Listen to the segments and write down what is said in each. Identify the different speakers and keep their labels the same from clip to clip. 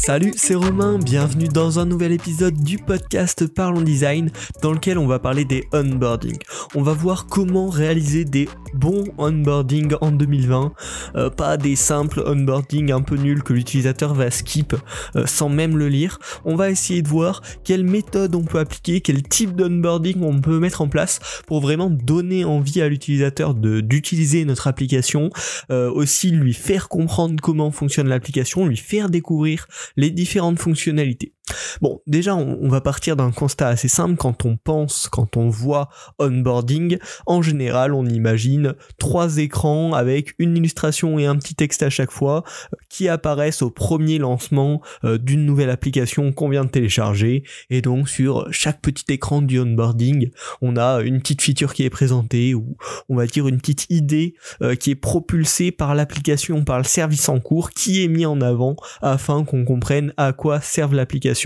Speaker 1: Salut, c'est Romain, bienvenue dans un nouvel épisode du podcast Parlons Design dans lequel on va parler des onboarding. On va voir comment réaliser des bons onboarding en 2020, euh, pas des simples onboarding un peu nuls que l'utilisateur va skip euh, sans même le lire. On va essayer de voir quelle méthode on peut appliquer, quel type d'onboarding on peut mettre en place pour vraiment donner envie à l'utilisateur d'utiliser notre application, euh, aussi lui faire comprendre comment fonctionne l'application, lui faire découvrir les différentes fonctionnalités. Bon, déjà, on, va partir d'un constat assez simple quand on pense, quand on voit onboarding. En général, on imagine trois écrans avec une illustration et un petit texte à chaque fois euh, qui apparaissent au premier lancement euh, d'une nouvelle application qu'on vient de télécharger. Et donc, sur chaque petit écran du onboarding, on a une petite feature qui est présentée ou on va dire une petite idée euh, qui est propulsée par l'application, par le service en cours qui est mis en avant afin qu'on comprenne à quoi serve l'application.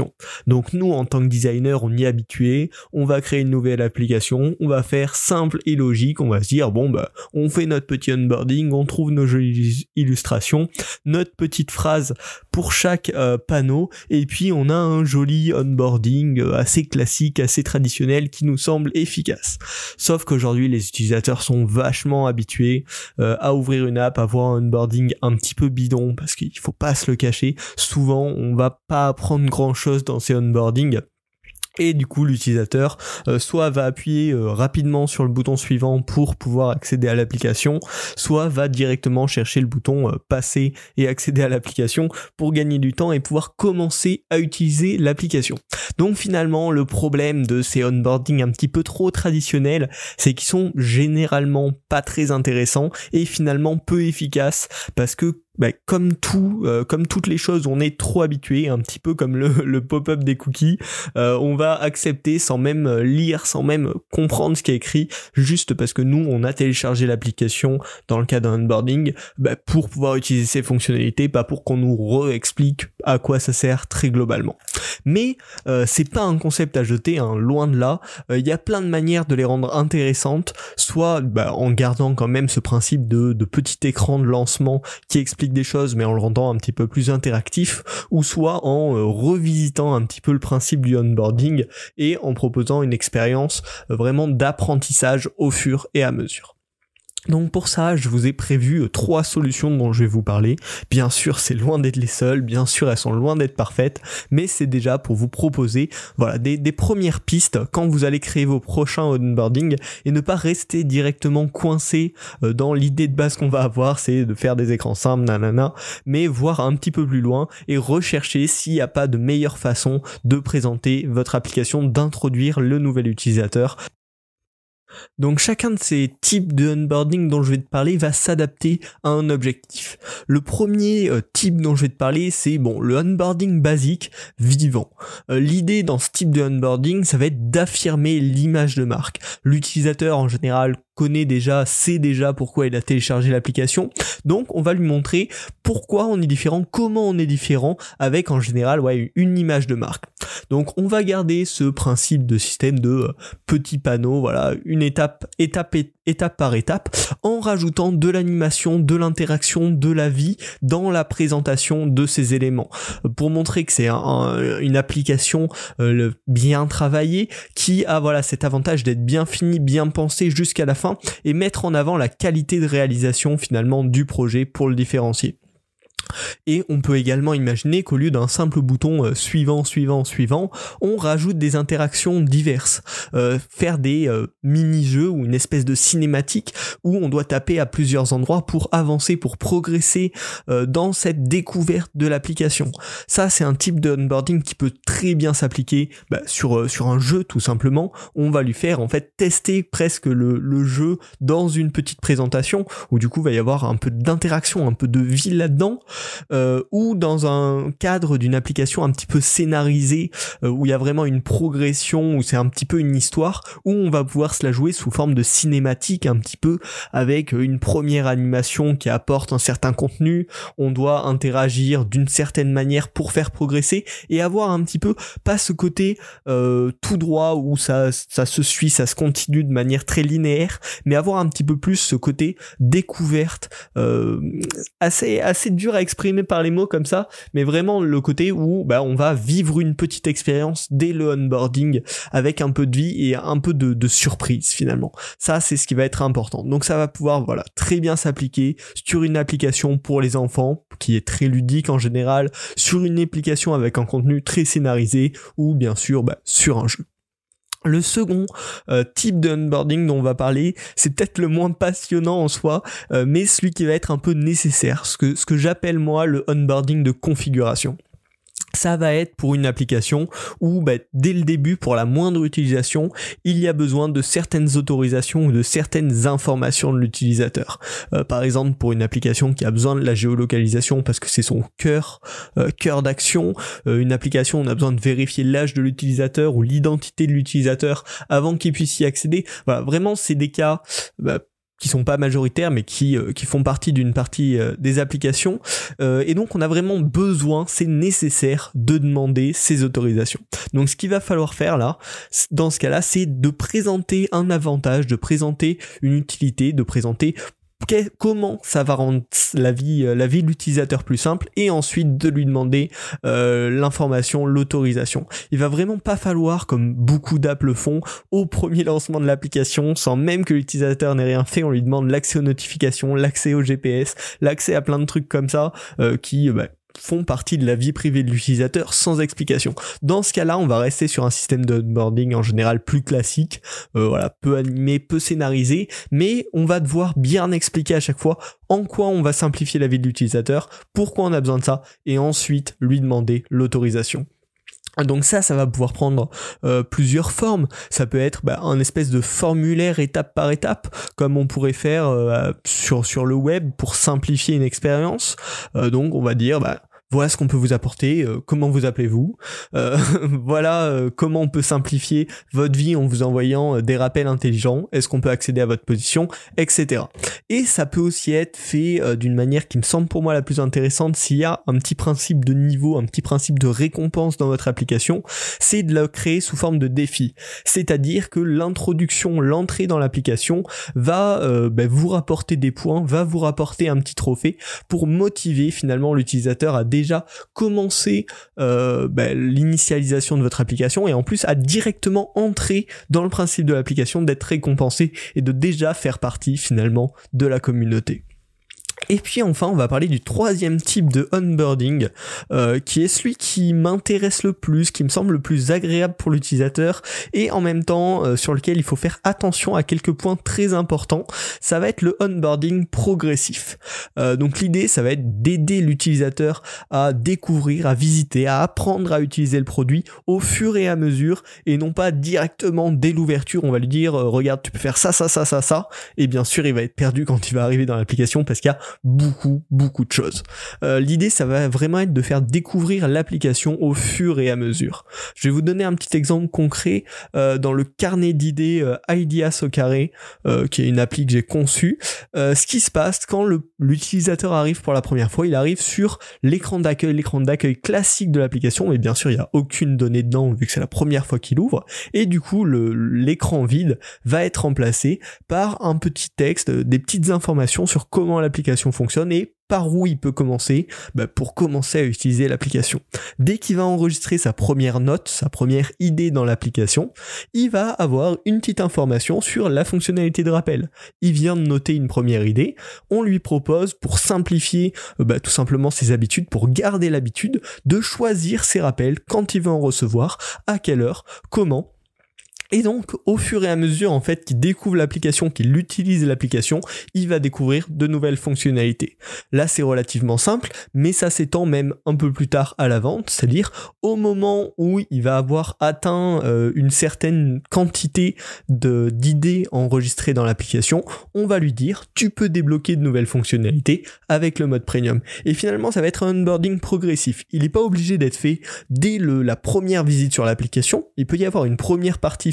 Speaker 1: Donc nous, en tant que designer, on y est habitué, on va créer une nouvelle application, on va faire simple et logique, on va se dire, bon bah, on fait notre petit onboarding, on trouve nos jolies illustrations, notre petite phrase pour chaque euh, panneau, et puis on a un joli onboarding euh, assez classique, assez traditionnel, qui nous semble efficace. Sauf qu'aujourd'hui, les utilisateurs sont vachement habitués euh, à ouvrir une app, à voir un onboarding un petit peu bidon, parce qu'il faut pas se le cacher. Souvent, on va pas apprendre grand chose dans ces onboarding. Et du coup, l'utilisateur euh, soit va appuyer euh, rapidement sur le bouton suivant pour pouvoir accéder à l'application, soit va directement chercher le bouton euh, passer et accéder à l'application pour gagner du temps et pouvoir commencer à utiliser l'application. Donc finalement, le problème de ces onboarding un petit peu trop traditionnels, c'est qu'ils sont généralement pas très intéressants et finalement peu efficaces parce que bah, comme tout, euh, comme toutes les choses, on est trop habitué, un petit peu comme le, pop-up des cookies. Euh, on va accepter sans même euh, lire, sans même comprendre ce qui est écrit, juste parce que nous, on a téléchargé l'application dans le cas d'un onboarding bah, pour pouvoir utiliser ces fonctionnalités, pas pour qu'on nous re-explique à quoi ça sert très globalement. Mais euh, c'est pas un concept à jeter, hein, loin de là. Euh, Il y a plein de manières de les rendre intéressantes, soit bah, en gardant quand même ce principe de, petit écran de lancement qui explique des choses mais en le rendant un petit peu plus interactif, ou soit en euh, revisitant un petit peu le principe du onboarding et en proposant une expérience euh, vraiment d'apprentissage au fur et à mesure. Donc pour ça, je vous ai prévu euh, trois solutions dont je vais vous parler. Bien sûr, c'est loin d'être les seules, bien sûr, elles sont loin d'être parfaites, mais c'est déjà pour vous proposer voilà, des, premières pistes quand vous allez créer vos prochains onboarding et ne pas rester directement coincé euh, dans l'idée de base qu'on va avoir, c'est de faire des écrans simples, nanana, mais voir un petit peu plus loin et rechercher s'il n'y a pas de meilleure façon de présenter votre application, d'introduire le nouvel utilisateur donc chacun de ces types de onboarding dont je vais te parler va s'adapter à un objectif. Le premier euh, type dont je vais te parler, c'est bon, le onboarding basique vivant. Euh, L'idée dans ce type de onboarding, ça va être d'affirmer l'image de marque. L'utilisateur en général connaît déjà, sait déjà pourquoi il a téléchargé l'application. Donc on va lui montrer pourquoi on est différent, comment on est différent avec en général ouais, une image de marque. Donc on va garder ce principe de système de euh, petits panneaux, voilà, une étape, étape, étape par étape, en rajoutant de l'animation, de l'interaction, de la vie dans la présentation de ces éléments. Pour montrer que c'est un- un- une application euh, bien travaillée qui a voilà cet avantage d'être bien fini, bien pensé jusqu'à la fin et mettre en avant la qualité de réalisation finalement du projet pour le différencier. Et on peut également imaginer qu'au lieu d'un simple bouton euh, suivant, suivant, suivant, on rajoute des interactions diverses. Euh, faire des euh, mini-jeux ou une espèce de cinématique où on doit taper à plusieurs endroits pour avancer, pour progresser euh, dans cette découverte de l'application. Ça, c'est un type de onboarding qui peut très bien s'appliquer bah, sur, sur un jeu tout simplement. On va lui faire en fait tester presque le, le jeu dans une petite présentation où du coup il va y avoir un peu d'interaction, un peu de vie là-dedans euh, ou dans un cadre d'une application un petit peu scénarisée, euh, où il y a vraiment une progression, où c'est un petit peu une histoire, où on va pouvoir se la jouer sous forme de cinématique un petit peu, avec une première animation qui apporte un certain contenu, on doit interagir d'une certaine manière pour faire progresser, et avoir un petit peu, pas ce côté euh, tout droit où ça, ça se suit, ça se continue de manière très linéaire, mais avoir un petit peu plus ce côté découverte, euh, assez, assez dur à exprimer par les mots comme ça, mais vraiment le côté où bah, on va vivre une petite expérience dès le onboarding avec un peu de vie et un peu de, de surprise finalement. Ça, c'est ce qui va être important. Donc ça va pouvoir voilà très bien s'appliquer sur une application pour les enfants qui est très ludique en général, sur une application avec un contenu très scénarisé ou bien sûr bah, sur un jeu. Le second euh, type de onboarding dont on va parler, c'est peut-être le moins passionnant en soi, euh, mais celui qui va être un peu nécessaire, ce que, ce que j'appelle moi le onboarding de configuration ça va être pour une application où bah, dès le début, pour la moindre utilisation, il y a besoin de certaines autorisations ou de certaines informations de l'utilisateur. Euh, par exemple, pour une application qui a besoin de la géolocalisation parce que c'est son cœur, euh, cœur d'action, euh, une application on a besoin de vérifier l'âge de l'utilisateur ou l'identité de l'utilisateur avant qu'il puisse y accéder. Voilà, vraiment c'est des cas bah, qui sont pas majoritaires mais qui, euh, qui font partie d'une partie euh, des applications. Euh, et donc on a vraiment besoin c'est nécessaire de demander ces autorisations. Donc ce qu'il va falloir faire là dans ce cas là c'est de présenter un avantage de présenter une utilité de présenter comment ça va rendre la vie, euh, la de l'utilisateur plus simple et ensuite de lui demander euh, l'information, l'autorisation? Il va vraiment pas falloir, comme beaucoup d'apps le font, au premier lancement de l'application, sans même que l'utilisateur n'ait rien fait, on lui demande l'accès aux notifications, l'accès au GPS, l'accès à plein de trucs comme ça euh, qui bah, font partie de la vie privée de l'utilisateur sans explication. Dans ce cas-là, on va rester sur un système de onboarding en général plus classique, euh, voilà, peu animé, peu scénarisé, mais on va devoir bien expliquer à chaque fois en quoi on va simplifier la vie de l'utilisateur, pourquoi on a besoin de ça, et ensuite lui demander l'autorisation. Donc ça, ça va pouvoir prendre euh, plusieurs formes. Ça peut être bah, un espèce de formulaire étape par étape, comme on pourrait faire euh, sur, sur le web pour simplifier une expérience. Euh, donc on va dire, bah, voilà ce qu'on peut vous apporter, euh, comment vous appelez-vous, euh, voilà euh, comment on peut simplifier votre vie en vous envoyant des rappels intelligents, est-ce qu'on peut accéder à votre position, etc. Et ça peut aussi être fait d'une manière qui me semble pour moi la plus intéressante s'il y a un petit principe de niveau, un petit principe de récompense dans votre application, c'est de le créer sous forme de défi. C'est-à-dire que l'introduction, l'entrée dans l'application va ben, vous rapporter des points, va vous rapporter un petit trophée pour motiver finalement l'utilisateur à déjà commencer euh, bah, l'initialisation de votre application et en plus à directement entrer dans le principe de l'application, d'être récompensé et de déjà faire partie finalement de la communauté. Et puis enfin, on va parler du troisième type de onboarding, euh, qui est celui qui m'intéresse le plus, qui me semble le plus agréable pour l'utilisateur, et en même temps euh, sur lequel il faut faire attention à quelques points très importants. Ça va être le onboarding progressif. Euh, donc l'idée, ça va être d'aider l'utilisateur à découvrir, à visiter, à apprendre à utiliser le produit au fur et à mesure, et non pas directement dès l'ouverture. On va lui dire, regarde, tu peux faire ça, ça, ça, ça, ça, et bien sûr, il va être perdu quand il va arriver dans l'application parce qu'il y a beaucoup, beaucoup de choses. Euh, l'idée, ça va vraiment être de faire découvrir l'application au fur et à mesure. Je vais vous donner un petit exemple concret euh, dans le carnet d'idées euh, Ideas au carré, qui est une appli que j'ai conçue. ce qui se passe quand l'utilisateur arrive pour la première fois, il arrive sur l'écran d'accueil, l'écran d'accueil classique de l'application, mais bien sûr, il n'y a aucune donnée dedans vu que c'est la première fois qu'il ouvre, et du coup, l'écran vide va être remplacé par un petit texte, des petites informations sur comment l'application fonctionne et par où il peut commencer bah, pour commencer à utiliser l'application. Dès qu'il va enregistrer sa première note, sa première idée dans l'application, il va avoir une petite information sur la fonctionnalité de rappel. Il vient de noter une première idée, on lui propose pour simplifier euh, bah, tout simplement ses habitudes, pour garder l'habitude de choisir ses rappels quand il veut en recevoir, à quelle heure, comment Et donc, au fur et à mesure, en fait, qu'il découvre l'application, qu'il utilise l'application, il va découvrir de nouvelles fonctionnalités. Là, c'est relativement simple, mais ça s'étend même un peu plus tard à la vente, c'est-à-dire au moment où il va avoir atteint euh, une certaine quantité d'idées enregistrées dans l'application, on va lui dire, tu peux débloquer de nouvelles fonctionnalités avec le mode premium. Et finalement, ça va être un onboarding progressif. Il n'est pas obligé d'être fait dès le, la première visite sur l'application. Il peut y avoir une première partie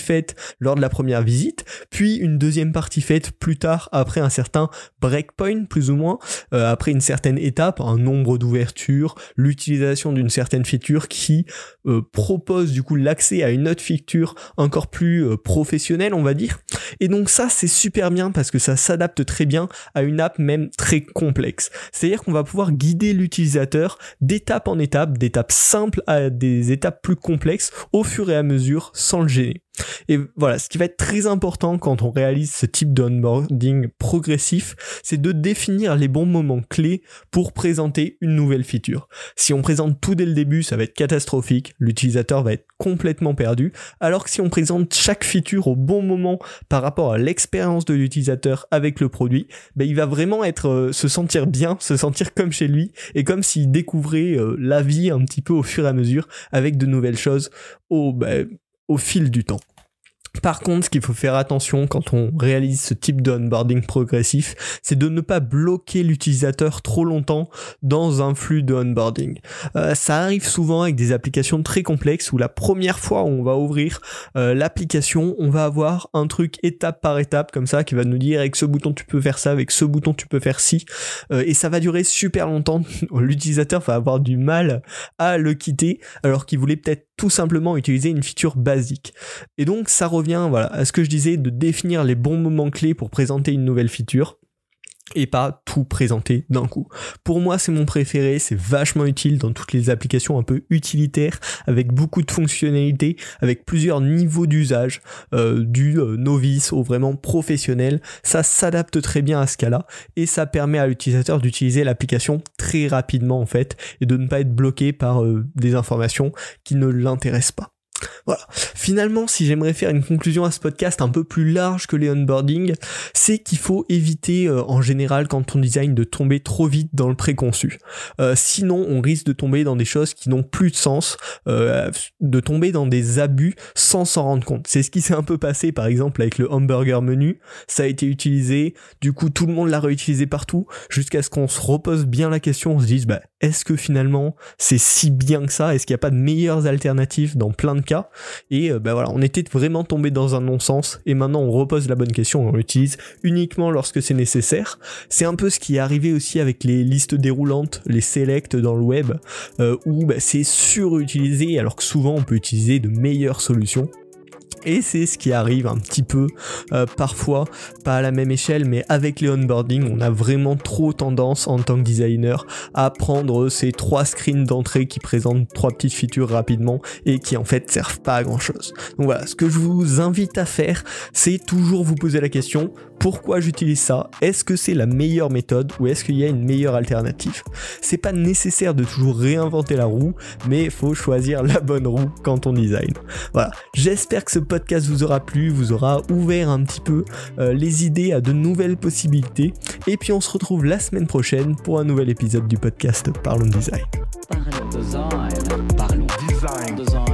Speaker 1: lors de la première visite, puis une deuxième partie faite plus tard après un certain breakpoint, plus ou moins, euh, après une certaine étape, un nombre d'ouvertures, l'utilisation d'une certaine feature qui euh, propose du coup l'accès à une autre feature encore plus euh, professionnelle, on va dire. Et donc ça, c'est super bien parce que ça s'adapte très bien à une app même très complexe. C'est-à-dire qu'on va pouvoir guider l'utilisateur d'étape en étape, d'étapes simples à des étapes plus complexes au fur et à mesure sans le gêner. Et voilà, ce qui va être très important quand on réalise ce type d'onboarding progressif, c'est de définir les bons moments clés pour présenter une nouvelle feature. Si on présente tout dès le début, ça va être catastrophique, l'utilisateur va être complètement perdu, alors que si on présente chaque feature au bon moment par rapport à l'expérience de l'utilisateur avec le produit, ben il va vraiment être euh, se sentir bien, se sentir comme chez lui et comme s'il découvrait euh, la vie un petit peu au fur et à mesure avec de nouvelles choses au ben, au fil du temps. Par contre, ce qu'il faut faire attention quand on réalise ce type d'onboarding progressif, c'est de ne pas bloquer l'utilisateur trop longtemps dans un flux de onboarding. Euh, ça arrive souvent avec des applications très complexes où la première fois où on va ouvrir euh, l'application, on va avoir un truc étape par étape comme ça qui va nous dire avec ce bouton tu peux faire ça, avec ce bouton tu peux faire ci, euh, et ça va durer super longtemps. L'utilisateur va avoir du mal à le quitter alors qu'il voulait peut-être tout simplement utiliser une feature basique. Et donc ça revient voilà, à ce que je disais de définir les bons moments clés pour présenter une nouvelle feature et pas tout présenter d'un coup. Pour moi, c'est mon préféré, c'est vachement utile dans toutes les applications un peu utilitaires, avec beaucoup de fonctionnalités, avec plusieurs niveaux d'usage, euh, du euh, novice au vraiment professionnel. Ça s'adapte très bien à ce cas-là, et ça permet à l'utilisateur d'utiliser l'application très rapidement en fait, et de ne pas être bloqué par euh, des informations qui ne l'intéressent pas. Voilà. Finalement, si j'aimerais faire une conclusion à ce podcast un peu plus large que les onboarding, c'est qu'il faut éviter euh, en général quand on design de tomber trop vite dans le préconçu. Euh, sinon, on risque de tomber dans des choses qui n'ont plus de sens, euh, de tomber dans des abus sans s'en rendre compte. C'est ce qui s'est un peu passé par exemple avec le hamburger menu. Ça a été utilisé, du coup tout le monde l'a réutilisé partout, jusqu'à ce qu'on se repose bien la question, on se dise bah est-ce que finalement c'est si bien que ça? Est-ce qu'il n'y a pas de meilleures alternatives dans plein de cas? Et ben voilà, on était vraiment tombé dans un non-sens et maintenant on repose la bonne question, on l'utilise uniquement lorsque c'est nécessaire. C'est un peu ce qui est arrivé aussi avec les listes déroulantes, les selects dans le web, euh, où bah, c'est surutilisé alors que souvent on peut utiliser de meilleures solutions. Et c'est ce qui arrive un petit peu euh, parfois, pas à la même échelle, mais avec les onboarding, on a vraiment trop tendance en tant que designer à prendre ces trois screens d'entrée qui présentent trois petites features rapidement et qui en fait servent pas à grand chose. Donc voilà, ce que je vous invite à faire, c'est toujours vous poser la question pourquoi j'utilise ça? Est-ce que c'est la meilleure méthode ou est-ce qu'il y a une meilleure alternative? C'est pas nécessaire de toujours réinventer la roue, mais il faut choisir la bonne roue quand on design. Voilà, j'espère que ce podcast vous aura plu, vous aura ouvert un petit peu euh, les idées à de nouvelles possibilités. Et puis on se retrouve la semaine prochaine pour un nouvel épisode du podcast Parlons Design. Parlons design. Parlons design.